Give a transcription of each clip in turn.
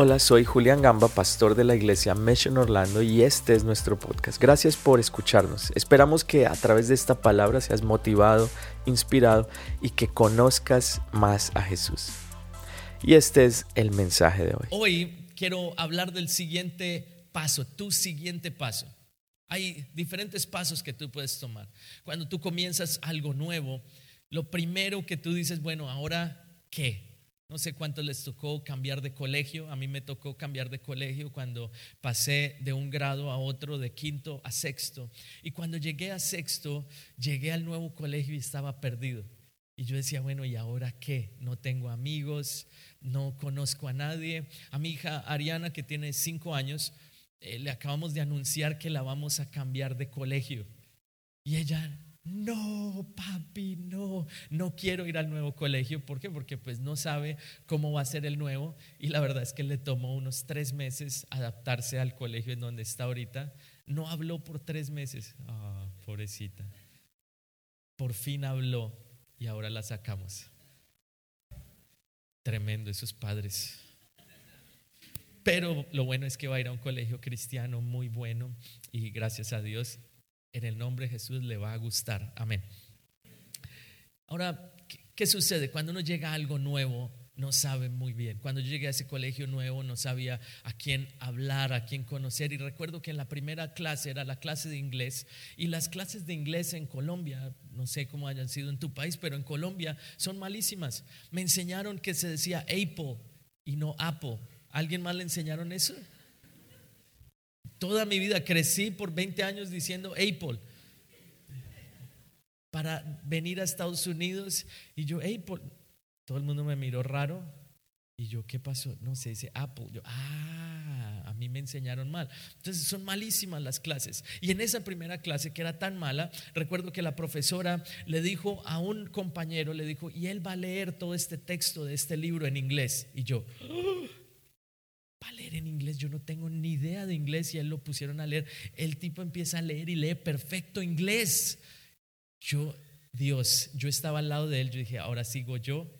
Hola, soy Julián Gamba, pastor de la iglesia Mission Orlando y este es nuestro podcast. Gracias por escucharnos. Esperamos que a través de esta palabra seas motivado, inspirado y que conozcas más a Jesús. Y este es el mensaje de hoy. Hoy quiero hablar del siguiente paso, tu siguiente paso. Hay diferentes pasos que tú puedes tomar. Cuando tú comienzas algo nuevo, lo primero que tú dices, bueno, ahora, ¿qué? No sé cuántos les tocó cambiar de colegio. A mí me tocó cambiar de colegio cuando pasé de un grado a otro, de quinto a sexto. Y cuando llegué a sexto, llegué al nuevo colegio y estaba perdido. Y yo decía, bueno, ¿y ahora qué? No tengo amigos, no conozco a nadie. A mi hija Ariana, que tiene cinco años, eh, le acabamos de anunciar que la vamos a cambiar de colegio. Y ella no, papi, no, no quiero ir al nuevo colegio. ¿Por qué? Porque pues no sabe cómo va a ser el nuevo y la verdad es que le tomó unos tres meses adaptarse al colegio en donde está ahorita. No habló por tres meses. Ah, pobrecita. Por fin habló y ahora la sacamos. Tremendo esos padres. Pero lo bueno es que va a ir a un colegio cristiano muy bueno y gracias a Dios en el nombre de Jesús le va a gustar. Amén. Ahora, ¿qué, sucede? Cuando uno llega a algo nuevo, no sabe muy bien. Cuando yo llegué a ese colegio nuevo, no sabía a quién hablar, a quién conocer. Y recuerdo que en la primera clase era la clase de inglés. Y las clases de inglés en Colombia, no sé cómo hayan sido en tu país, pero en Colombia son malísimas. Me enseñaron que se decía Apple y no Apple. ¿Alguien más le enseñaron eso? Toda mi vida crecí por 20 años diciendo Apple. Para venir a Estados Unidos y yo, Apple. Todo el mundo me miró raro. Y yo, ¿qué pasó? No se dice Apple. Yo, ah, a mí me enseñaron mal. Entonces son malísimas las clases. Y en esa primera clase que era tan mala, recuerdo que la profesora le dijo a un compañero, le dijo, y él va a leer todo este texto de este libro en inglés. Y yo, para leer en inglés, yo no tengo ni idea de inglés y él lo pusieron a leer. El tipo empieza a leer y lee perfecto inglés. Yo, Dios, yo estaba al lado de él, yo dije, ahora sigo yo,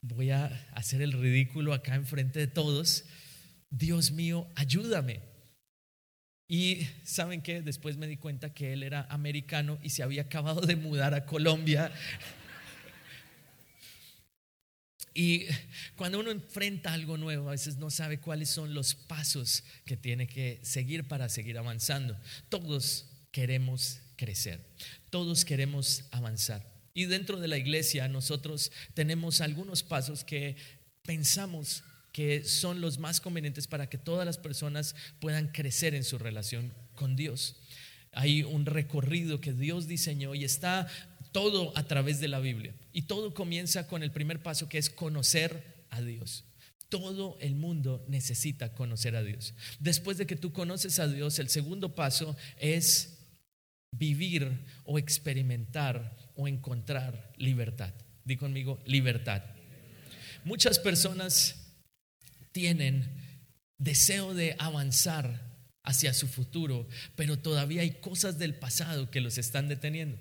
voy a hacer el ridículo acá enfrente de todos. Dios mío, ayúdame. Y saben qué, después me di cuenta que él era americano y se había acabado de mudar a Colombia. Y cuando uno enfrenta algo nuevo, a veces no sabe cuáles son los pasos que tiene que seguir para seguir avanzando. Todos queremos crecer, todos queremos avanzar. Y dentro de la iglesia nosotros tenemos algunos pasos que pensamos que son los más convenientes para que todas las personas puedan crecer en su relación con Dios. Hay un recorrido que Dios diseñó y está todo a través de la Biblia. Y todo comienza con el primer paso que es conocer a Dios. Todo el mundo necesita conocer a Dios. Después de que tú conoces a Dios, el segundo paso es vivir o experimentar o encontrar libertad. Di conmigo, libertad. Muchas personas tienen deseo de avanzar hacia su futuro, pero todavía hay cosas del pasado que los están deteniendo.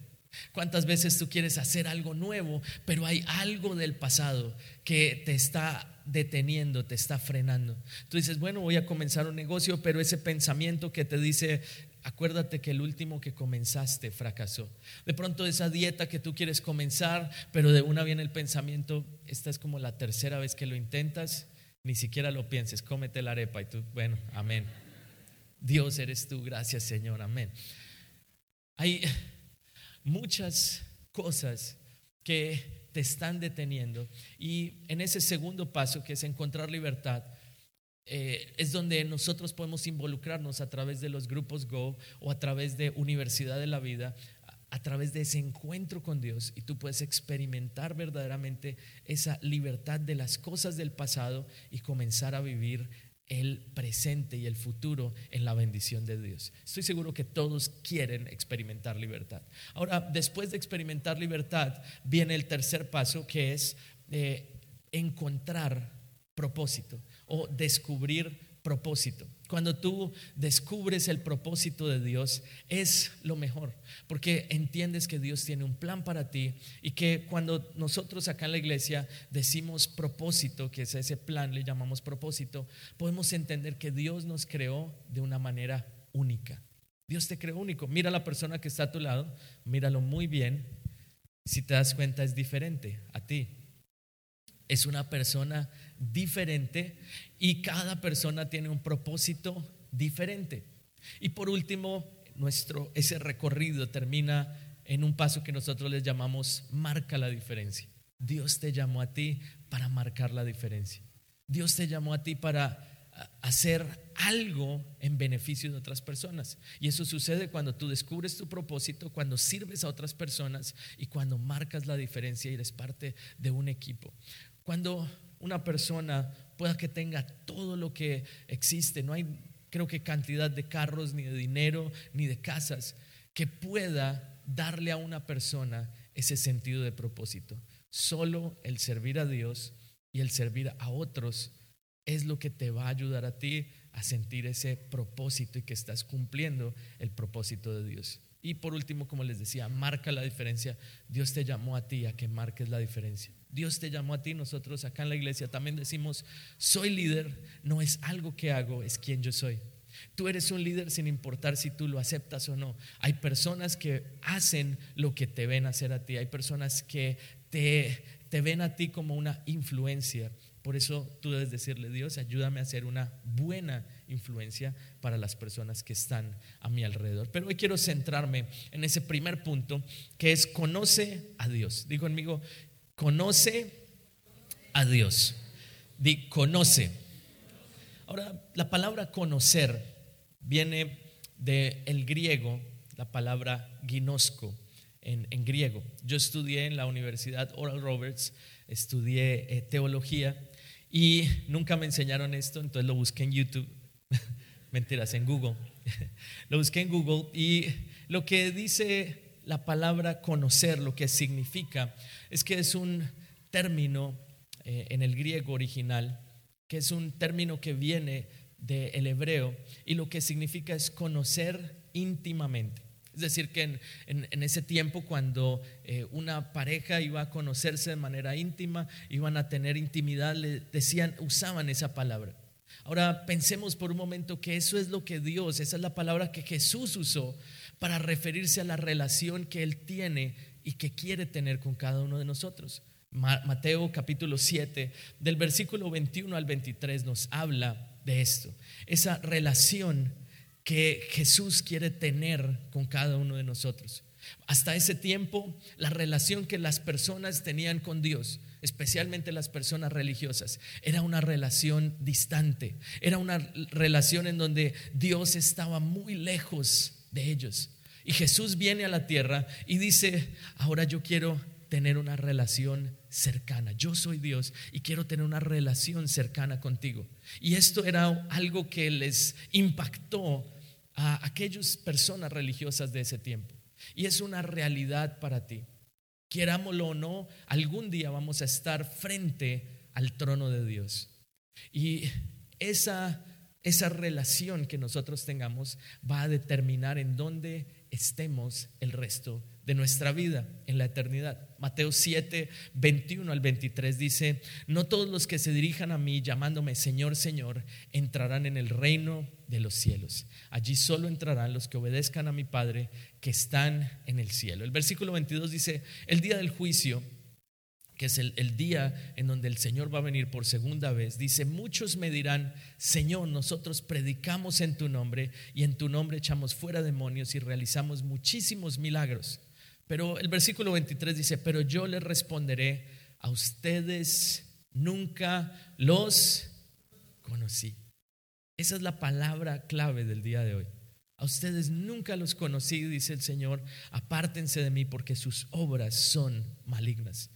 ¿Cuántas veces tú quieres hacer algo nuevo, pero hay algo del pasado que te está deteniendo, te está frenando? Tú dices, bueno, voy a comenzar un negocio, pero ese pensamiento que te dice, acuérdate que el último que comenzaste fracasó. De pronto esa dieta que tú quieres comenzar, pero de una viene el pensamiento, esta es como la tercera vez que lo intentas, ni siquiera lo pienses, cómete la arepa y tú, bueno, amén. Dios eres tú, gracias Señor, amén. Muchas cosas que te están deteniendo. Y en ese segundo paso, que es encontrar libertad, eh, es donde nosotros podemos involucrarnos a través de los grupos Go o a través de Universidad de la Vida, a través de ese encuentro con Dios y tú puedes experimentar verdaderamente esa libertad de las cosas del pasado y comenzar a vivir el presente y el futuro en la bendición de Dios. Estoy seguro que todos quieren experimentar libertad. Ahora, después de experimentar libertad, viene el tercer paso que es eh, encontrar propósito o descubrir propósito. Cuando tú descubres el propósito de Dios, es lo mejor, porque entiendes que Dios tiene un plan para ti y que cuando nosotros acá en la iglesia decimos propósito, que es ese plan, le llamamos propósito, podemos entender que Dios nos creó de una manera única. Dios te creó único. Mira a la persona que está a tu lado, míralo muy bien. Si te das cuenta, es diferente a ti. Es una persona diferente y cada persona tiene un propósito diferente. Y por último, nuestro ese recorrido termina en un paso que nosotros les llamamos marca la diferencia. Dios te llamó a ti para marcar la diferencia. Dios te llamó a ti para hacer algo en beneficio de otras personas. Y eso sucede cuando tú descubres tu propósito, cuando sirves a otras personas y cuando marcas la diferencia y eres parte de un equipo. Cuando una persona pueda que tenga todo lo que existe, no hay creo que cantidad de carros, ni de dinero, ni de casas, que pueda darle a una persona ese sentido de propósito. Solo el servir a Dios y el servir a otros es lo que te va a ayudar a ti a sentir ese propósito y que estás cumpliendo el propósito de Dios. Y por último, como les decía, marca la diferencia. Dios te llamó a ti a que marques la diferencia. Dios te llamó a ti. Nosotros acá en la iglesia también decimos, soy líder, no es algo que hago, es quien yo soy. Tú eres un líder sin importar si tú lo aceptas o no. Hay personas que hacen lo que te ven hacer a ti. Hay personas que te, te ven a ti como una influencia. Por eso tú debes decirle, Dios, ayúdame a ser una buena influencia para las personas que están a mi alrededor. Pero hoy quiero centrarme en ese primer punto, que es conoce a Dios. Digo conmigo, conoce a Dios. Di, conoce. Ahora, la palabra conocer viene del griego, la palabra ginosco en, griego. Yo estudié en la Universidad Oral Roberts, estudié eh, teología y nunca me enseñaron esto, entonces lo busqué en YouTube. Mentiras, en Google. lo busqué en Google y lo que dice la palabra conocer, lo que significa, es que es un término eh, en el griego original, que es un término que viene del hebreo y lo que significa es conocer íntimamente. Es decir, que en, ese tiempo cuando eh, una pareja iba a conocerse de manera íntima, iban a tener intimidad, le decían, usaban esa palabra. Ahora pensemos por un momento que eso es lo que Dios, esa es la palabra que Jesús usó para referirse a la relación que Él tiene y que quiere tener con cada uno de nosotros. Mateo capítulo 7, del versículo 21 al 23 nos habla de esto, esa relación que Jesús quiere tener con cada uno de nosotros. Hasta ese tiempo, la relación que las personas tenían con Dios, especialmente las personas religiosas, era una relación distante, era una relación en donde Dios estaba muy lejos de ellos. Y Jesús viene a la tierra y dice, ahora yo quiero tener una relación cercana. Yo soy Dios y quiero tener una relación cercana contigo. Y esto era algo que les impactó a aquellas personas religiosas de ese tiempo. Y es una realidad para ti. Quierámoslo o no, algún día vamos a estar frente al trono de Dios. Y esa, esa relación que nosotros tengamos va a determinar en dónde estemos el resto de nuestra vida en la eternidad. Mateo 7, 21 al 23 dice, no todos los que se dirijan a mí llamándome Señor, Señor, entrarán en el reino de los cielos. Allí solo entrarán los que obedezcan a mi Padre que están en el cielo. El versículo 22 dice, el día del juicio es el, día en donde el Señor va a venir por segunda vez, dice, muchos me dirán, Señor, nosotros predicamos en tu nombre y en tu nombre echamos fuera demonios y realizamos muchísimos milagros. Pero el versículo 23 dice, pero yo les responderé, a ustedes nunca los conocí. Esa es la palabra clave del día de hoy. A ustedes nunca los conocí, dice el Señor, apártense de mí porque sus obras son malignas.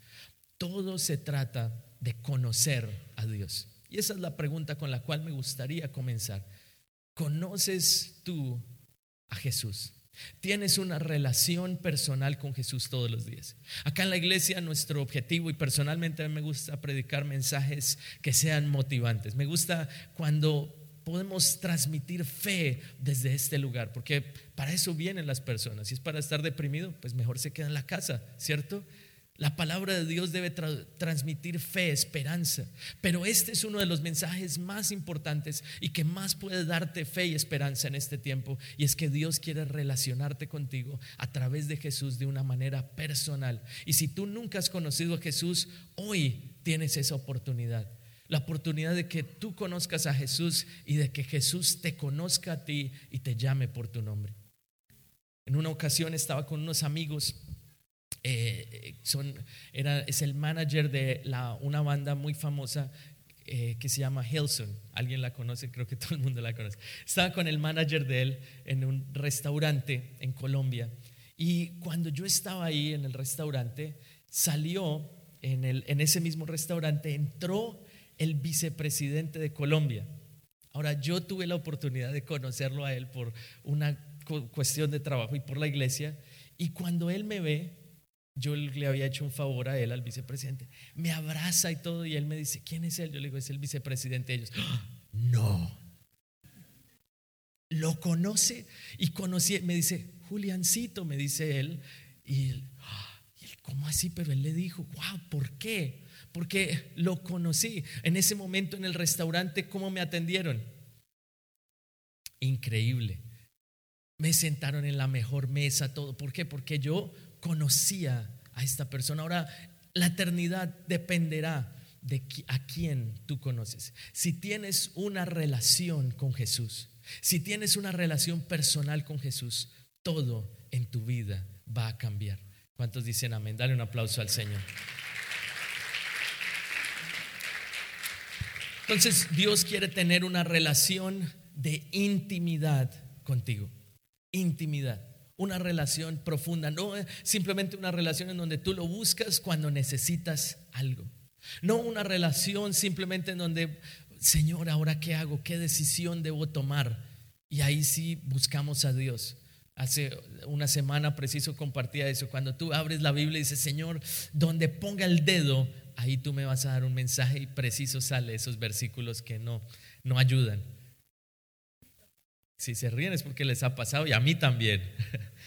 Todo se trata de conocer a Dios. Y esa es la pregunta con la cual me gustaría comenzar. ¿Conoces tú a Jesús? Tienes una relación personal con Jesús todos los días. Acá en la iglesia nuestro objetivo y personalmente a mí me gusta predicar mensajes que sean motivantes. Me gusta cuando podemos transmitir fe desde este lugar, porque para eso vienen las personas. Si es para estar deprimido, pues mejor se queda en la casa, ¿cierto? La palabra de Dios debe transmitir fe, esperanza. Pero este es uno de los mensajes más importantes y que más puede darte fe y esperanza en este tiempo. Y es que Dios quiere relacionarte contigo a través de Jesús de una manera personal. Y si tú nunca has conocido a Jesús, hoy tienes esa oportunidad. La oportunidad de que tú conozcas a Jesús y de que Jesús te conozca a ti y te llame por tu nombre. En una ocasión estaba con unos amigos eh, es el manager de una banda muy famosa eh, que se llama Hilson. Alguien la conoce, creo que todo el mundo la conoce. Estaba con el manager de él en un restaurante en Colombia. Y cuando yo estaba ahí en el restaurante, salió en ese mismo restaurante, entró el vicepresidente de Colombia. Ahora, yo tuve la oportunidad de conocerlo a él por una cuestión de trabajo y por la iglesia. Y cuando él me ve, yo le había hecho un favor a él, al vicepresidente. Me abraza y todo y él me dice, ¿quién es él? Yo le digo, es el vicepresidente de ellos. No. Lo conoce y conocí, me dice, Juliancito, me dice él. Y ¡ah! él, ¿cómo así? Pero él le dijo, wow, ¿por qué? Porque lo conocí. En ese momento en el restaurante, ¿cómo me atendieron? Increíble. Me sentaron en la mejor mesa, todo. ¿Por qué? Porque yo conocía a esta persona. Ahora, la eternidad dependerá de a quién tú conoces. Si tienes una relación con Jesús, si tienes una relación personal con Jesús, todo en tu vida va a cambiar. ¿Cuántos dicen amén? Dale un aplauso al Señor. Entonces Dios quiere tener una relación de intimidad contigo. Intimidad una relación profunda, no simplemente una relación en donde tú lo buscas cuando necesitas algo. No una relación simplemente en donde, Señor, ahora qué hago, qué decisión debo tomar. Y ahí sí buscamos a Dios. Hace una semana preciso compartía eso. Cuando tú abres la Biblia y dices, Señor, donde ponga el dedo, ahí tú me vas a dar un mensaje y preciso sale esos versículos que no, no ayudan. Si se ríen es porque les ha pasado y a mí también.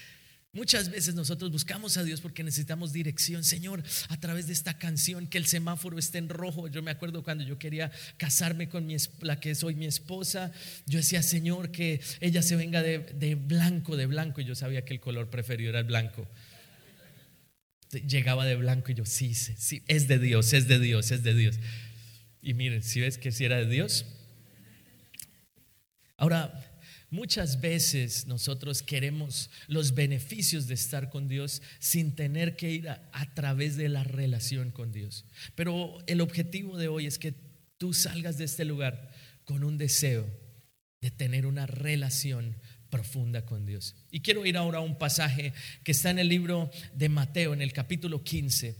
Muchas veces nosotros buscamos a Dios porque necesitamos dirección. Señor, a través de esta canción, que el semáforo esté en rojo. Yo me acuerdo cuando yo quería casarme con mi, la que soy mi esposa, yo decía, Señor, que ella se venga de, de blanco, de blanco. Y yo sabía que el color preferido era el blanco. Llegaba de blanco y yo, sí, sí, es de Dios, es de Dios, es de Dios. Y miren, si ves que si era de Dios. Ahora, Muchas veces nosotros queremos los beneficios de estar con Dios sin tener que ir a, través de la relación con Dios. Pero el objetivo de hoy es que tú salgas de este lugar con un deseo de tener una relación profunda con Dios. Y quiero ir ahora a un pasaje que está en el libro de Mateo, en el capítulo 15,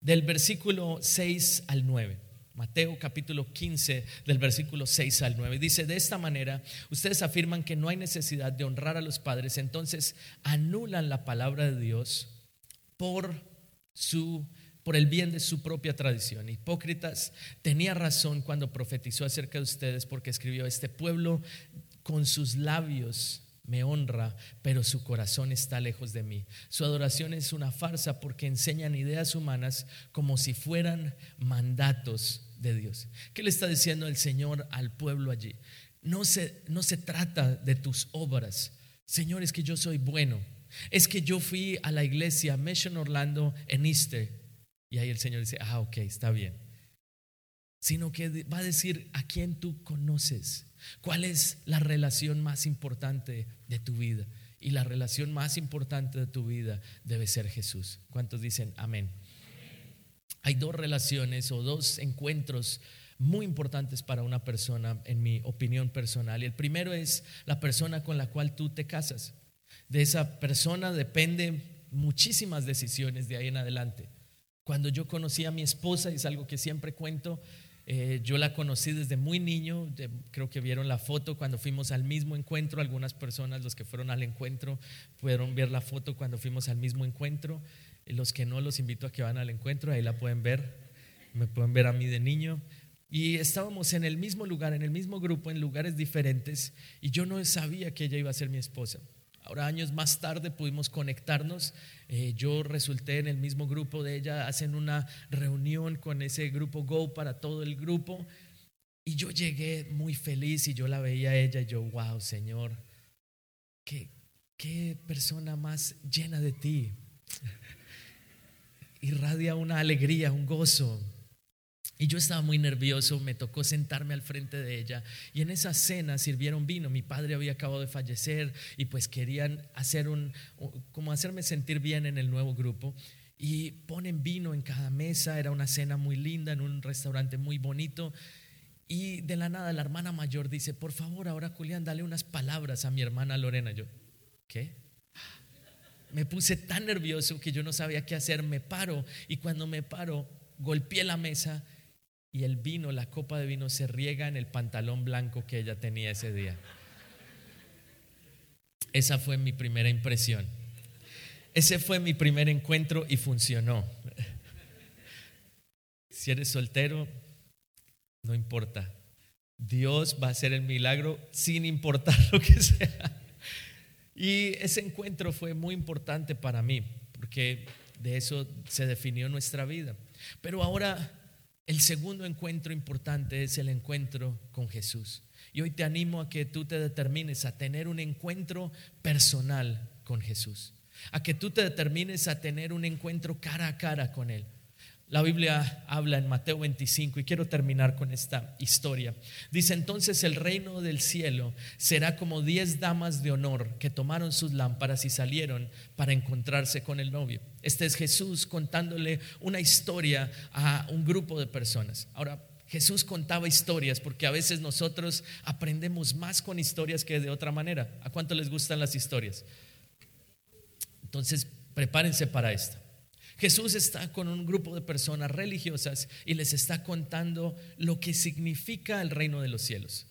del versículo 6 al 9. Mateo capítulo 15 del versículo 6 al 9. Dice, de esta manera, ustedes afirman que no hay necesidad de honrar a los padres, entonces anulan la palabra de Dios por su por el bien de su propia tradición. Hipócritas tenía razón cuando profetizó acerca de ustedes porque escribió, este pueblo con sus labios me honra, pero su corazón está lejos de mí. Su adoración es una farsa porque enseñan ideas humanas como si fueran mandatos de Dios. ¿Qué le está diciendo el Señor al pueblo allí? No se, no se trata de tus obras. Señor, es que yo soy bueno. Es que yo fui a la iglesia Mission Orlando en Easter. Y ahí el Señor dice, ah, ok, está bien. Sino que va a decir a quién tú conoces. ¿Cuál es la relación más importante de tu vida? Y la relación más importante de tu vida debe ser Jesús. ¿Cuántos dicen amén? Hay dos relaciones o dos encuentros muy importantes para una persona, en mi opinión personal. Y el primero es la persona con la cual tú te casas. De esa persona depende muchísimas decisiones de ahí en adelante. Cuando yo conocí a mi esposa, y es algo que siempre cuento, eh, yo la conocí desde muy niño, creo que vieron la foto cuando fuimos al mismo encuentro, algunas personas, los que fueron al encuentro, pudieron ver la foto cuando fuimos al mismo encuentro, los que no los invito a que van al encuentro, ahí la pueden ver, me pueden ver a mí de niño, Y estábamos en el mismo lugar, en el mismo grupo, en lugares diferentes, y yo no sabía que ella iba a ser mi esposa. Ahora, años más tarde pudimos conectarnos. Eh, yo resulté en el mismo grupo de ella, hacen una reunión con ese grupo Go para todo el grupo. Y yo llegué muy feliz y yo la veía a ella y yo, wow, Señor, qué, qué persona más llena de ti. Irradia una alegría, un gozo. Y yo estaba muy nervioso, me tocó sentarme al frente de ella. Y en esa cena sirvieron vino. Mi padre había acabado de fallecer y pues querían hacer un, como hacerme sentir bien en el nuevo grupo. Y ponen vino en cada mesa. Era una cena muy linda en un restaurante muy bonito. Y de la nada la hermana mayor dice, por favor, ahora Julián, dale unas palabras a mi hermana Lorena. Yo, ¿qué? Me puse tan nervioso que yo no sabía qué hacer. Me paro y cuando me paro, golpeé la mesa y el vino, la copa de vino se riega en el pantalón blanco que ella tenía ese día. Esa fue mi primera impresión. Ese fue mi primer encuentro y funcionó. Si eres soltero, no importa. Dios va a hacer el milagro sin importar lo que sea. Y ese encuentro fue muy importante para mí, porque de eso se definió nuestra vida. Pero ahora el segundo encuentro importante es el encuentro con Jesús. Y hoy te animo a que tú te determines a tener un encuentro personal con Jesús. A que tú te determines a tener un encuentro cara a cara con Él. La Biblia habla en Mateo 25 y quiero terminar con esta historia. Dice entonces el reino del cielo será como diez damas de honor que tomaron sus lámparas y salieron para encontrarse con el novio. Este es Jesús contándole una historia a un grupo de personas. Ahora, Jesús contaba historias porque a veces nosotros aprendemos más con historias que de otra manera. ¿A cuánto les gustan las historias? Entonces, prepárense para esto. Jesús está con un grupo de personas religiosas y les está contando lo que significa el reino de los cielos.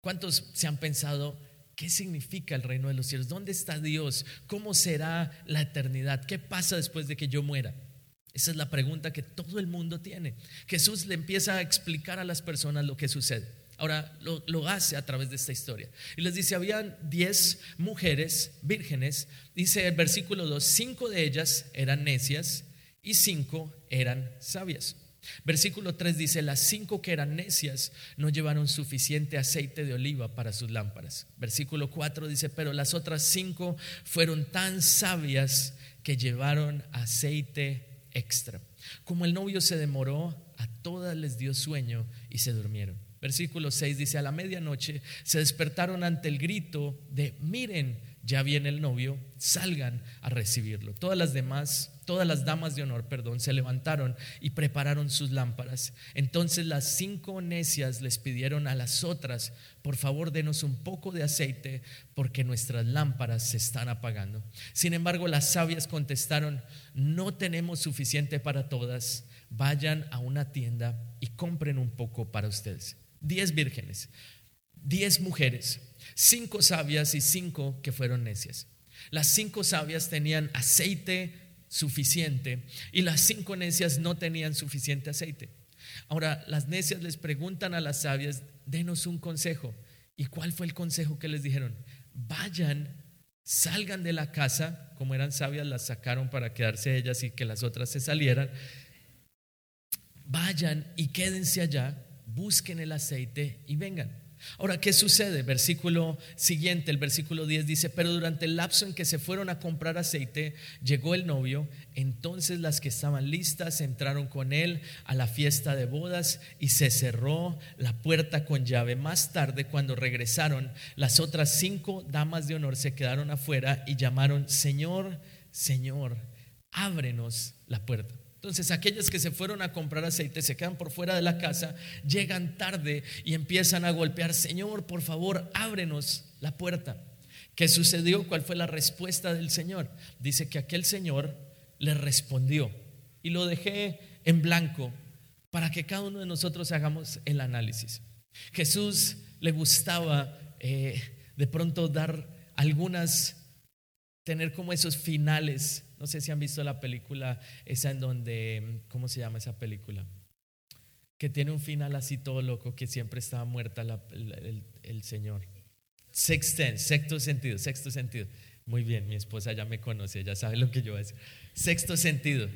¿Cuántos se han pensado qué significa el reino de los cielos? ¿Dónde está Dios? ¿Cómo será la eternidad? ¿Qué pasa después de que yo muera? Esa es la pregunta que todo el mundo tiene. Jesús le empieza a explicar a las personas lo que sucede. Ahora lo, hace a través de esta historia. Y les dice, habían diez mujeres vírgenes. Dice el versículo 2, cinco de ellas eran necias y cinco eran sabias. Versículo 3 dice, las cinco que eran necias no llevaron suficiente aceite de oliva para sus lámparas. Versículo 4 dice, pero las otras cinco fueron tan sabias que llevaron aceite extra. Como el novio se demoró, a todas les dio sueño y se durmieron. Versículo 6 dice, a la medianoche se despertaron ante el grito de, miren, ya viene el novio, salgan a recibirlo. Todas las demás, todas las damas de honor, perdón, se levantaron y prepararon sus lámparas. Entonces las cinco necias les pidieron a las otras, por favor, denos un poco de aceite porque nuestras lámparas se están apagando. Sin embargo, las sabias contestaron, no tenemos suficiente para todas, vayan a una tienda y compren un poco para ustedes diez vírgenes, diez mujeres, cinco sabias y cinco que fueron necias. Las cinco sabias tenían aceite suficiente y las cinco necias no tenían suficiente aceite. Ahora, las necias les preguntan a las sabias, denos un consejo. ¿Y cuál fue el consejo que les dijeron? Vayan, salgan de la casa, como eran sabias, las sacaron para quedarse ellas y que las otras se salieran. Vayan y quédense allá busquen el aceite y vengan. Ahora, ¿qué sucede? Versículo siguiente, el versículo 10 dice, pero durante el lapso en que se fueron a comprar aceite, llegó el novio, entonces las que estaban listas entraron con él a la fiesta de bodas y se cerró la puerta con llave. Más tarde, cuando regresaron, las otras cinco damas de honor se quedaron afuera y llamaron, Señor, Señor, ábrenos la puerta. Entonces aquellas que se fueron a comprar aceite se quedan por fuera de la casa, llegan tarde y empiezan a golpear, Señor, por favor, ábrenos la puerta. ¿Qué sucedió? ¿Cuál fue la respuesta del Señor? Dice que aquel Señor le respondió y lo dejé en blanco para que cada uno de nosotros hagamos el análisis. Jesús le gustaba eh, de pronto dar algunas, tener como esos finales no sé si han visto la película esa en donde, ¿cómo se llama esa película? que tiene un final así todo loco, que siempre estaba muerta el, Señor. Sexten, sexto sentido, sexto sentido. Muy bien, mi esposa ya me conoce, ya sabe lo que yo voy a decir. Sexto sentido.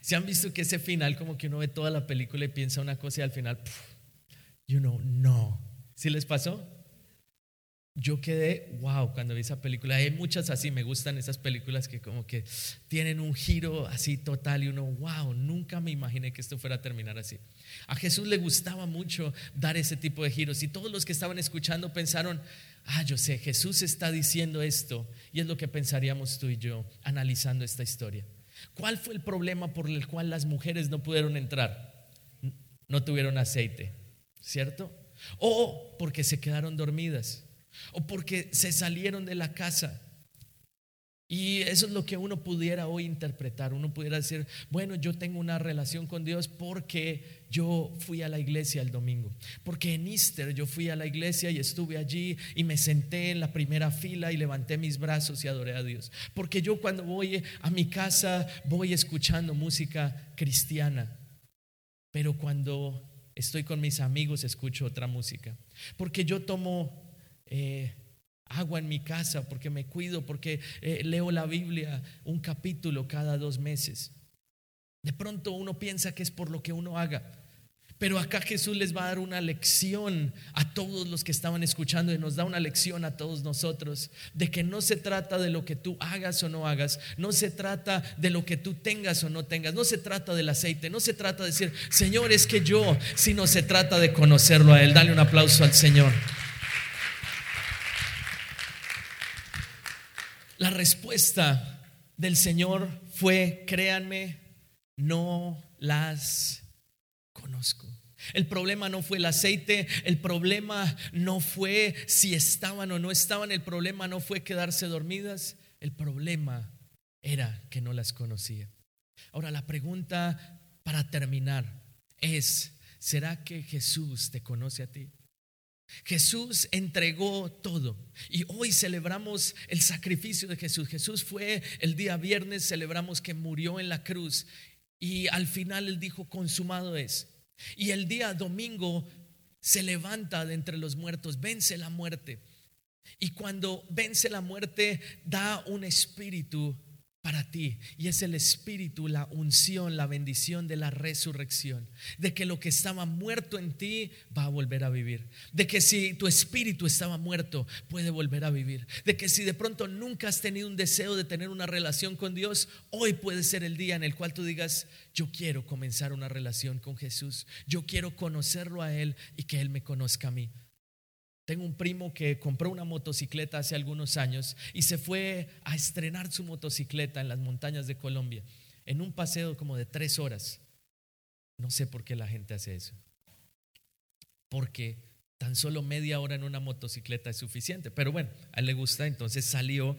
¿Se han visto que ese final, como que uno ve toda la película y piensa una cosa y al final, you know, no. ¿Sí les pasó? Yo quedé, wow, cuando vi esa película. Hay muchas así, me gustan esas películas que como que tienen un giro así total y uno, wow, nunca me imaginé que esto fuera a terminar así. A Jesús le gustaba mucho dar ese tipo de giros y todos los que estaban escuchando pensaron, ah, yo sé, Jesús está diciendo esto y es lo que pensaríamos tú y yo analizando esta historia. ¿Cuál fue el problema por el cual las mujeres no pudieron entrar? No tuvieron aceite, ¿cierto? O porque se quedaron dormidas o porque se salieron de la casa. Y eso es lo que uno pudiera hoy interpretar. Uno pudiera decir, bueno, yo tengo una relación con Dios porque yo fui a la iglesia el domingo. Porque en Easter yo fui a la iglesia y estuve allí y me senté en la primera fila y levanté mis brazos y adoré a Dios. Porque yo cuando voy a mi casa voy escuchando música cristiana. Pero cuando estoy con mis amigos escucho otra música. Porque yo tomo eh, agua en mi casa, porque me cuido, porque eh, leo la Biblia un capítulo cada dos meses. De pronto uno piensa que es por lo que uno haga. Pero acá Jesús les va a dar una lección a todos los que estaban escuchando y nos da una lección a todos nosotros de que no se trata de lo que tú hagas o no hagas, no se trata de lo que tú tengas o no tengas, no se trata del aceite, no se trata de decir, Señor, es que yo, sino se trata de conocerlo a Él. Dale un aplauso al Señor. Respuesta del Señor fue, créanme, no las conozco. El problema no fue el aceite, el problema no fue si estaban o no estaban, el problema no fue quedarse dormidas, el problema era que no las conocía. Ahora la pregunta para terminar es, ¿será que Jesús te conoce a ti? Jesús entregó todo y hoy celebramos el sacrificio de Jesús. Jesús fue el día viernes, celebramos que murió en la cruz y al final él dijo, consumado es. Y el día domingo se levanta de entre los muertos, vence la muerte. Y cuando vence la muerte, da un espíritu para ti. Y es el espíritu, la unción, la bendición de la resurrección. De que lo que estaba muerto en ti va a volver a vivir. De que si tu espíritu estaba muerto, puede volver a vivir. De que si de pronto nunca has tenido un deseo de tener una relación con Dios, hoy puede ser el día en el cual tú digas, yo quiero comenzar una relación con Jesús. Yo quiero conocerlo a Él y que Él me conozca a mí. Tengo un primo que compró una motocicleta hace algunos años y se fue a estrenar su motocicleta en las montañas de Colombia, en un paseo como de tres horas. No sé por qué la gente hace eso. Porque tan solo media hora en una motocicleta es suficiente. Pero bueno, a él le gusta, entonces salió.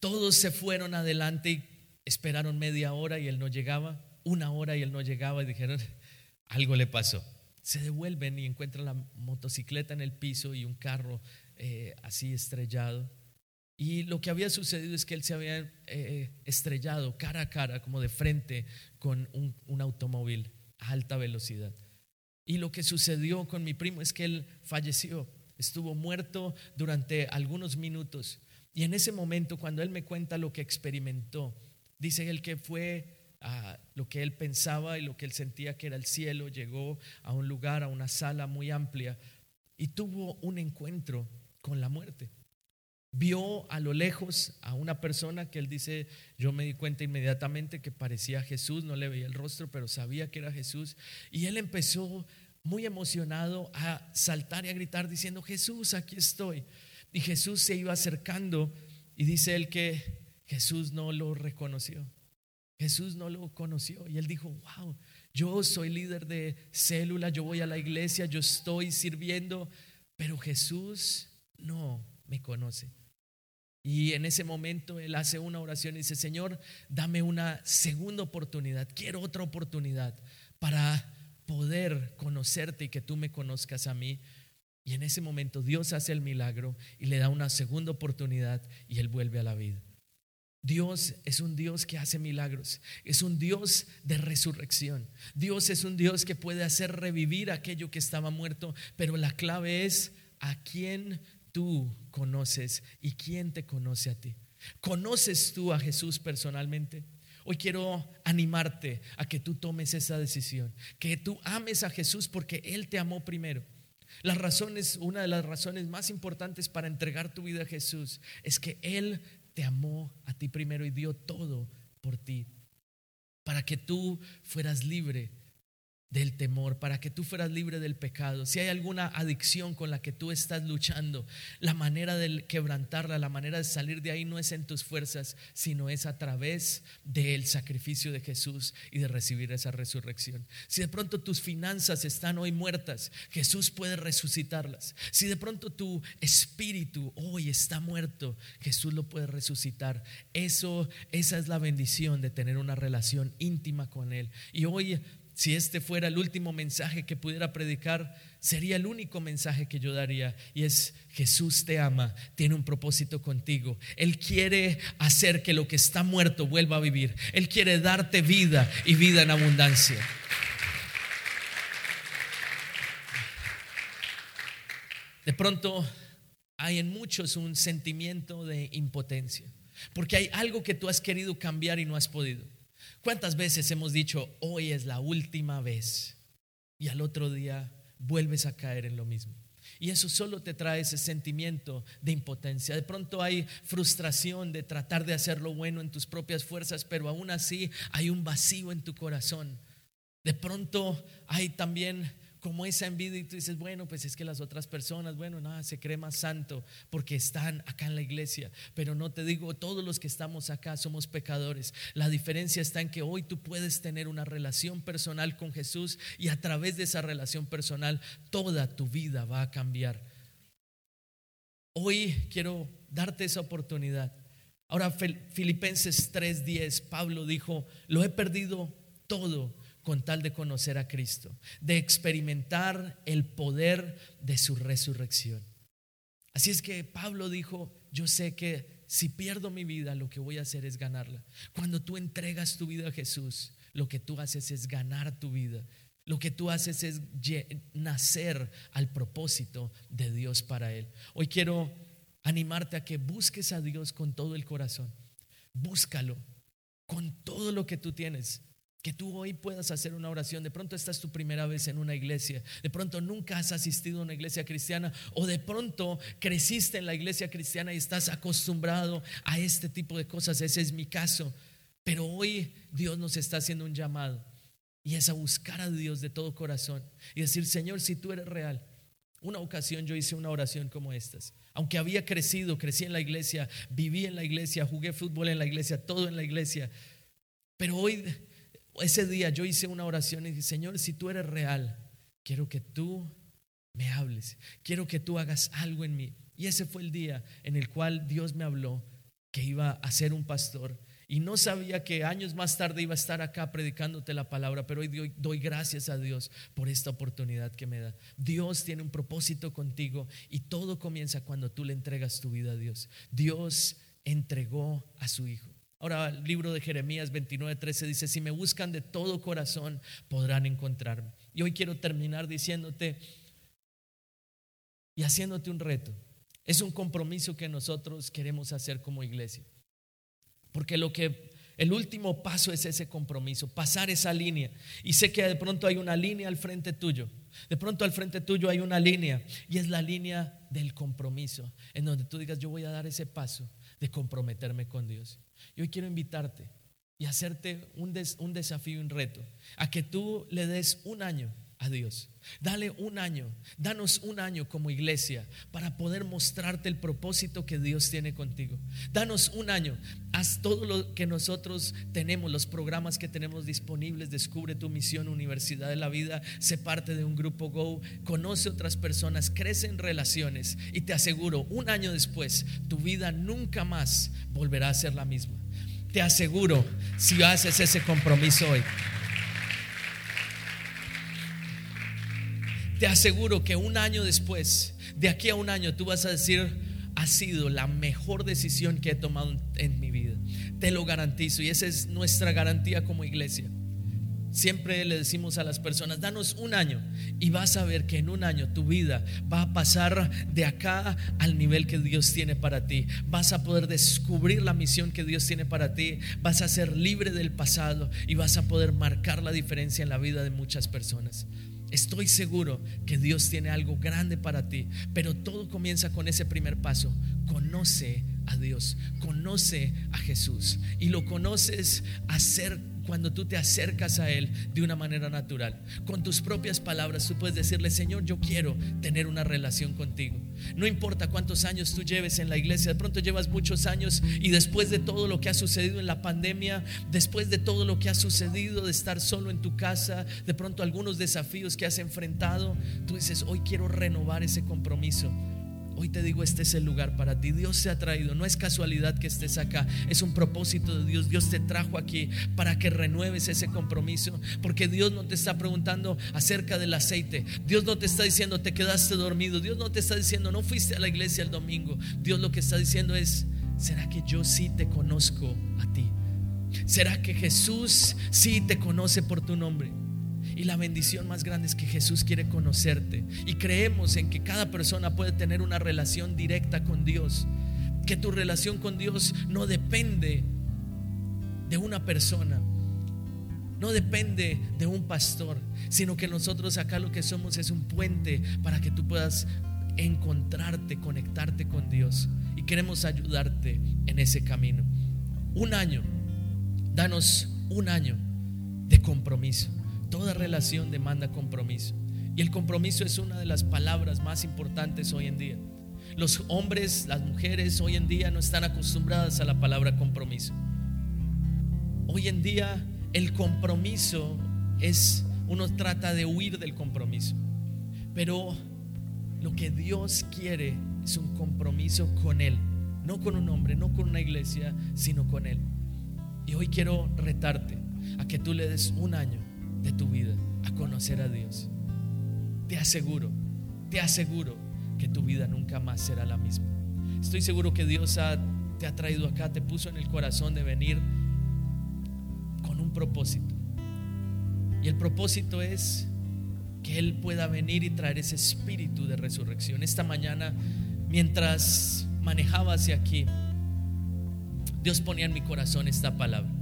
Todos se fueron adelante y esperaron media hora y él no llegaba, una hora y él no llegaba y dijeron, algo le pasó se devuelven y encuentran la motocicleta en el piso y un carro eh, así estrellado. Y lo que había sucedido es que él se había eh, estrellado cara a cara, como de frente, con un, un automóvil a alta velocidad. Y lo que sucedió con mi primo es que él falleció, estuvo muerto durante algunos minutos. Y en ese momento, cuando él me cuenta lo que experimentó, dice él que fue a lo que él pensaba y lo que él sentía que era el cielo, llegó a un lugar, a una sala muy amplia y tuvo un encuentro con la muerte. Vio a lo lejos a una persona que él dice, yo me di cuenta inmediatamente que parecía Jesús, no le veía el rostro, pero sabía que era Jesús. Y él empezó muy emocionado a saltar y a gritar diciendo, Jesús, aquí estoy. Y Jesús se iba acercando y dice él que Jesús no lo reconoció. Jesús no lo conoció y él dijo, wow, yo soy líder de célula, yo voy a la iglesia, yo estoy sirviendo, pero Jesús no me conoce. Y en ese momento él hace una oración y dice, Señor, dame una segunda oportunidad, quiero otra oportunidad para poder conocerte y que tú me conozcas a mí. Y en ese momento Dios hace el milagro y le da una segunda oportunidad y él vuelve a la vida. Dios es un Dios que hace milagros, es un Dios de resurrección. Dios es un Dios que puede hacer revivir aquello que estaba muerto, pero la clave es a quién tú conoces y quién te conoce a ti. ¿Conoces tú a Jesús personalmente? Hoy quiero animarte a que tú tomes esa decisión, que tú ames a Jesús porque Él te amó primero. Las razones, una de las razones más importantes para entregar tu vida a Jesús es que Él te amó a ti primero y dio todo por ti, para que tú fueras libre del temor, para que tú fueras libre del pecado. Si hay alguna adicción con la que tú estás luchando, la manera de quebrantarla, la manera de salir de ahí no es en tus fuerzas, sino es a través del sacrificio de Jesús y de recibir esa resurrección. Si de pronto tus finanzas están hoy muertas, Jesús puede resucitarlas. Si de pronto tu espíritu hoy está muerto, Jesús lo puede resucitar. Eso esa es la bendición de tener una relación íntima con él. Y hoy si este fuera el último mensaje que pudiera predicar, sería el único mensaje que yo daría. Y es, Jesús te ama, tiene un propósito contigo. Él quiere hacer que lo que está muerto vuelva a vivir. Él quiere darte vida y vida en abundancia. De pronto hay en muchos un sentimiento de impotencia, porque hay algo que tú has querido cambiar y no has podido. ¿Cuántas veces hemos dicho, hoy es la última vez? Y al otro día vuelves a caer en lo mismo. Y eso solo te trae ese sentimiento de impotencia. De pronto hay frustración de tratar de hacer lo bueno en tus propias fuerzas, pero aún así hay un vacío en tu corazón. De pronto hay también como esa envidia y tú dices, bueno, pues es que las otras personas, bueno, nada, se cree más santo porque están acá en la iglesia. Pero no te digo, todos los que estamos acá somos pecadores. La diferencia está en que hoy tú puedes tener una relación personal con Jesús y a través de esa relación personal toda tu vida va a cambiar. Hoy quiero darte esa oportunidad. Ahora, Filipenses 3:10, Pablo dijo, lo he perdido todo con tal de conocer a Cristo, de experimentar el poder de su resurrección. Así es que Pablo dijo, yo sé que si pierdo mi vida, lo que voy a hacer es ganarla. Cuando tú entregas tu vida a Jesús, lo que tú haces es ganar tu vida. Lo que tú haces es nacer al propósito de Dios para Él. Hoy quiero animarte a que busques a Dios con todo el corazón. Búscalo con todo lo que tú tienes. Que tú hoy puedas hacer una oración. De pronto esta es tu primera vez en una iglesia. De pronto nunca has asistido a una iglesia cristiana. O de pronto creciste en la iglesia cristiana y estás acostumbrado a este tipo de cosas. Ese es mi caso. Pero hoy Dios nos está haciendo un llamado. Y es a buscar a Dios de todo corazón. Y decir, Señor, si tú eres real. Una ocasión yo hice una oración como estas. Aunque había crecido, crecí en la iglesia, viví en la iglesia, jugué fútbol en la iglesia, todo en la iglesia. Pero hoy ese día yo hice una oración y dije, Señor, si tú eres real, quiero que tú me hables, quiero que tú hagas algo en mí. Y ese fue el día en el cual Dios me habló que iba a ser un pastor. Y no sabía que años más tarde iba a estar acá predicándote la palabra, pero hoy doy, doy, gracias a Dios por esta oportunidad que me da. Dios tiene un propósito contigo y todo comienza cuando tú le entregas tu vida a Dios. Dios entregó a su Hijo. Ahora el libro de Jeremías 29:13 dice, si me buscan de todo corazón, podrán encontrarme. Y hoy quiero terminar diciéndote y haciéndote un reto. Es un compromiso que nosotros queremos hacer como iglesia. Porque lo que el último paso es ese compromiso, pasar esa línea. Y sé que de pronto hay una línea al frente tuyo. De pronto al frente tuyo hay una línea y es la línea del compromiso, en donde tú digas, yo voy a dar ese paso de comprometerme con Dios. Y hoy quiero invitarte y hacerte un, un desafío, un reto, a que tú le des un año a Dios. Dale un año, danos un año como iglesia para poder mostrarte el propósito que Dios tiene contigo. Danos un año, haz todo lo que nosotros tenemos, los programas que tenemos disponibles, descubre tu misión, Universidad de la Vida, sé parte de un grupo Go, conoce otras personas, crece en relaciones y te aseguro, un año después, tu vida nunca más volverá a ser la misma. Te aseguro, si haces ese compromiso hoy. Te aseguro que un año después, de aquí a un año, tú vas a decir, ha sido la mejor decisión que he tomado en mi vida. te lo garantizo. Y esa es nuestra garantía como iglesia. Siempre le decimos a las personas, danos un año y vas a ver que en un año tu vida va a pasar de acá al nivel que Dios tiene para ti. Vas a poder descubrir la misión que Dios tiene para ti. Vas a ser libre del pasado y vas a poder marcar la diferencia en la vida de muchas personas. Estoy seguro que Dios tiene algo grande para ti, pero todo comienza con ese primer paso. Conoce a Dios, conoce a Jesús y lo conoces a ser cuando tú te acercas a Él de una manera natural. Con tus propias palabras tú puedes decirle, Señor, yo quiero tener una relación contigo. No importa cuántos años tú lleves en la iglesia, de pronto llevas muchos años y después de todo lo que ha sucedido en la pandemia, después de todo lo que ha sucedido de estar solo en tu casa, de pronto algunos desafíos que has enfrentado, tú dices, hoy quiero renovar ese compromiso Hoy te digo, este es el lugar para ti. Dios se ha traído. No es casualidad que estés acá. Es un propósito de Dios. Dios te trajo aquí para que renueves ese compromiso. Porque Dios no te está preguntando acerca del aceite. Dios no te está diciendo, te quedaste dormido. Dios no te está diciendo, no fuiste a la iglesia el domingo. Dios lo que está diciendo es, ¿será que yo sí te conozco a ti? ¿Será que Jesús sí te conoce por tu nombre? Y la bendición más grande es que Jesús quiere conocerte. Y creemos en que cada persona puede tener una relación directa con Dios. Que tu relación con Dios no depende de una persona. No depende de un pastor, sino que nosotros acá lo que somos es un puente para que tú puedas encontrarte, conectarte con Dios. Y queremos ayudarte en ese camino. Un año, danos un año de compromiso. Toda relación demanda compromiso. Y el compromiso es una de las palabras más importantes hoy en día. Los hombres, las mujeres hoy en día no están acostumbradas a la palabra compromiso. Hoy en día el compromiso es, uno trata de huir del compromiso. Pero lo que Dios quiere es un compromiso con Él. No con un hombre, no con una iglesia, sino con Él. Y hoy quiero retarte a que tú le des un año de tu vida a conocer a Dios, te aseguro, te aseguro que tu vida nunca más será la misma. Estoy seguro que Dios te ha traído acá, te puso en el corazón de venir con un propósito. Y el propósito es que Él pueda venir y traer ese espíritu de resurrección. Esta mañana, mientras manejaba hacia aquí, Dios ponía en mi corazón esta palabra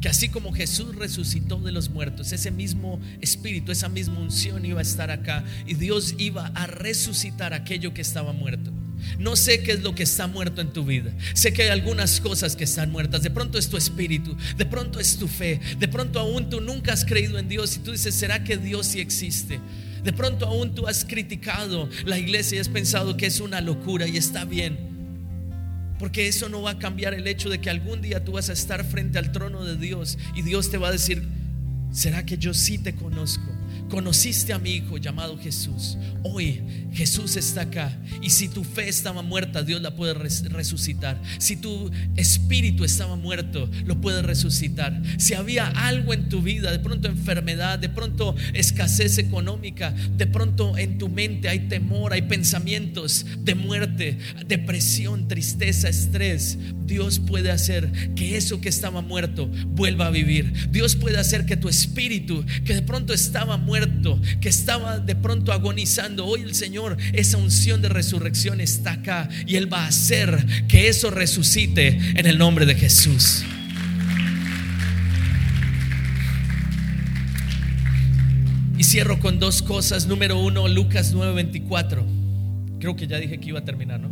que así como Jesús resucitó de los muertos, ese mismo espíritu, esa misma unción iba a estar acá y Dios iba a resucitar aquello que estaba muerto. No sé qué es lo que está muerto en tu vida. Sé que hay algunas cosas que están muertas. De pronto es tu espíritu, de pronto es tu fe, de pronto aún tú nunca has creído en Dios y tú dices, ¿será que Dios sí existe? De pronto aún tú has criticado la iglesia y has pensado que es una locura y está bien. Porque eso no va a cambiar el hecho de que algún día tú vas a estar frente al trono de Dios y Dios te va a decir, ¿será que yo sí te conozco? Conociste a mi hijo llamado Jesús. Hoy Jesús está acá. Y si tu fe estaba muerta, Dios la puede resucitar. Si tu espíritu estaba muerto, lo puede resucitar. Si había algo en tu vida, de pronto enfermedad, de pronto escasez económica, de pronto en tu mente hay temor, hay pensamientos de muerte, depresión, tristeza, estrés. Dios puede hacer que eso que estaba muerto vuelva a vivir. Dios puede hacer que tu espíritu, que de pronto estaba muerto, que estaba de pronto agonizando, hoy el Señor, esa unción de resurrección está acá y Él va a hacer que eso resucite en el nombre de Jesús. Y cierro con dos cosas. Número uno, Lucas 9:24. Creo que ya dije que iba a terminar, ¿no?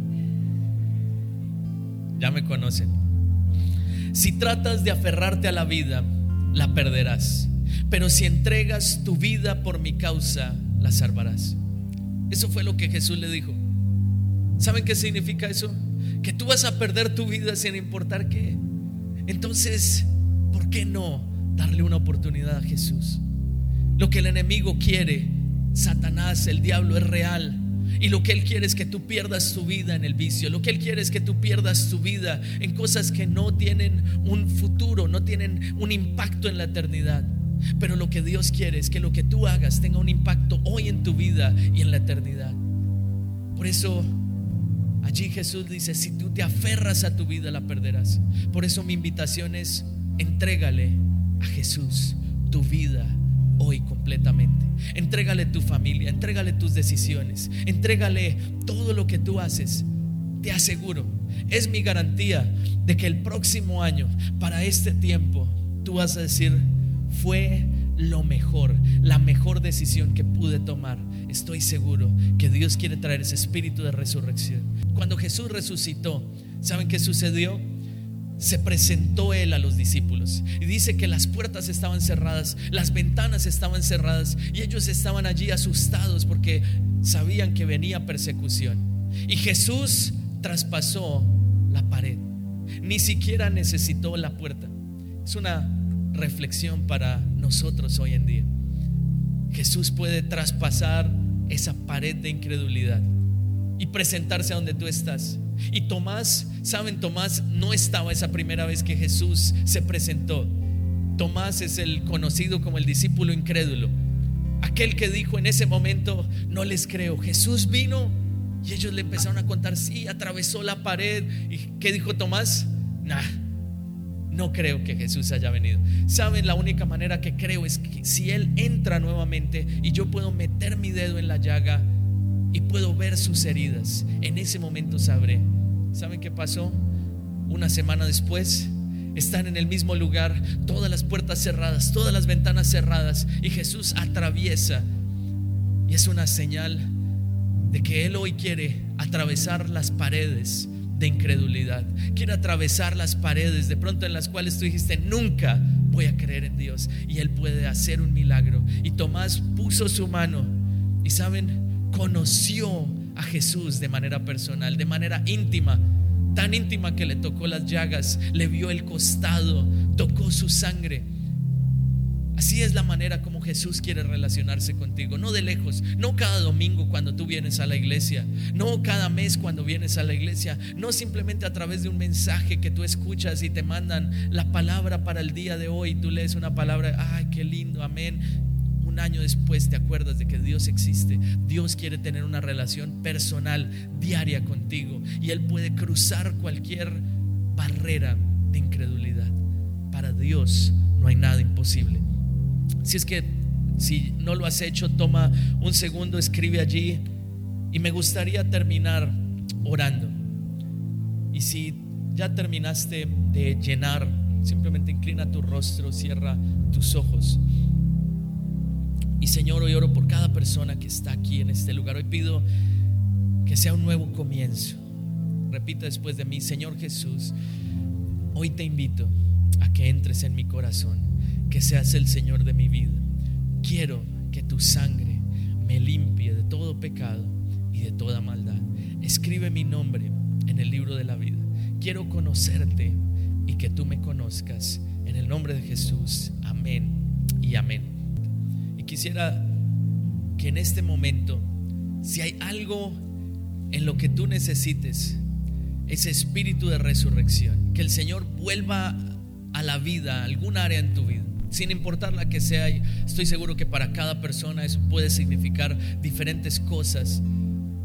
Ya me conocen. Si tratas de aferrarte a la vida, la perderás. Pero si entregas tu vida por mi causa, la salvarás. Eso fue lo que Jesús le dijo. ¿Saben qué significa eso? Que tú vas a perder tu vida sin importar qué. Entonces, ¿por qué no darle una oportunidad a Jesús? Lo que el enemigo quiere, Satanás, el diablo es real. Y lo que Él quiere es que tú pierdas tu vida en el vicio. Lo que Él quiere es que tú pierdas tu vida en cosas que no tienen un futuro, no tienen un impacto en la eternidad. Pero lo que Dios quiere es que lo que tú hagas tenga un impacto hoy en tu vida y en la eternidad. Por eso Allí Jesús dice, si tú te aferras a tu vida, la perderás. Por eso mi invitación es, entrégale a Jesús tu vida hoy completamente. Entrégale tu familia, entrégale tus decisiones, entrégale todo lo que tú haces. Te aseguro, es mi garantía de que el próximo año, para este tiempo, tú vas a decir, fue lo mejor, la mejor decisión que pude tomar. Estoy seguro que Dios quiere traer ese espíritu de resurrección. Cuando Jesús resucitó, ¿saben qué sucedió? se presentó él a los discípulos y dice que las puertas estaban cerradas, las ventanas estaban cerradas y ellos estaban allí asustados porque sabían que venía persecución. Y Jesús traspasó la pared, ni siquiera necesitó la puerta. Es una reflexión para nosotros hoy en día. Jesús puede traspasar esa pared de incredulidad y presentarse a donde tú estás. Y Tomás, saben, Tomás no estaba esa primera vez que Jesús se presentó. Tomás es el conocido como el discípulo incrédulo. Aquel que dijo en ese momento, no les creo. Jesús vino y ellos le empezaron a contar, sí, atravesó la pared. ¿Y qué dijo Tomás? Nah, no creo que Jesús haya venido. Saben, la única manera que creo es que si Él entra nuevamente y yo puedo meter mi dedo en la llaga, y puedo ver sus heridas. En ese momento sabré. ¿Saben qué pasó? Una semana después están en el mismo lugar, todas las puertas cerradas, todas las ventanas cerradas y Jesús atraviesa. Y es una señal de que Él hoy quiere atravesar las paredes de incredulidad. Quiere atravesar las paredes de pronto en las cuales tú dijiste, nunca voy a creer en Dios. Y Él puede hacer un milagro. Y Tomás puso su mano. Y saben, conoció a Jesús de manera personal, de manera íntima, tan íntima que le tocó las llagas, le vio el costado, tocó su sangre. Así es la manera como Jesús quiere relacionarse contigo, no de lejos, no cada domingo cuando tú vienes a la iglesia, no cada mes cuando vienes a la iglesia, no simplemente a través de un mensaje que tú escuchas y te mandan la palabra para el día de hoy, tú lees una palabra, ay, qué lindo, amén, año después te acuerdas de que Dios existe. Dios quiere tener una relación personal, diaria contigo. Y Él puede cruzar cualquier barrera de incredulidad. Para Dios no hay nada imposible. Si es que si no lo has hecho, toma un segundo, escribe allí. Y me gustaría terminar orando. Y si ya terminaste de llenar, simplemente inclina tu rostro, cierra tus ojos. Y Señor, hoy oro por cada persona que está aquí en este lugar. Hoy pido que sea un nuevo comienzo. Repita después de mí, Señor Jesús, hoy te invito a que entres en mi corazón, que seas el Señor de mi vida. Quiero que tu sangre me limpie de todo pecado y de toda maldad. Escribe mi nombre en el libro de la vida. Quiero conocerte y que tú me conozcas. En el nombre de Jesús. Amén y amén quisiera que en este momento, si hay algo en lo que tú necesites, ese espíritu de resurrección, que el Señor vuelva a la vida, algún área en tu vida, sin importar la que sea, estoy seguro que para cada persona eso puede significar diferentes cosas.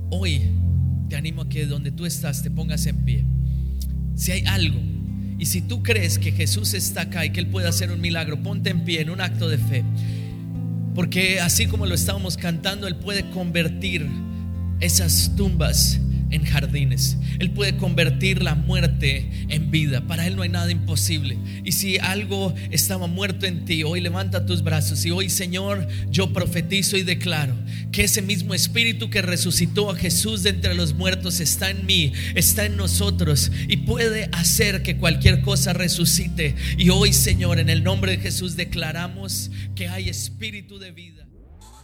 Hoy te animo a que donde tú estás te pongas en pie. Si hay algo, y si tú crees que Jesús está acá y que Él puede hacer un milagro, ponte en pie en un acto de fe. Porque así como lo estábamos cantando, Él puede convertir esas tumbas en jardines. Él puede convertir la muerte en vida. Para Él no hay nada imposible. Y si algo estaba muerto en ti, hoy levanta tus brazos y hoy, Señor, yo profetizo y declaro que ese mismo espíritu que resucitó a Jesús de entre los muertos está en mí, está en nosotros y puede hacer que cualquier cosa resucite. Y hoy, Señor, en el nombre de Jesús declaramos que hay espíritu de vida.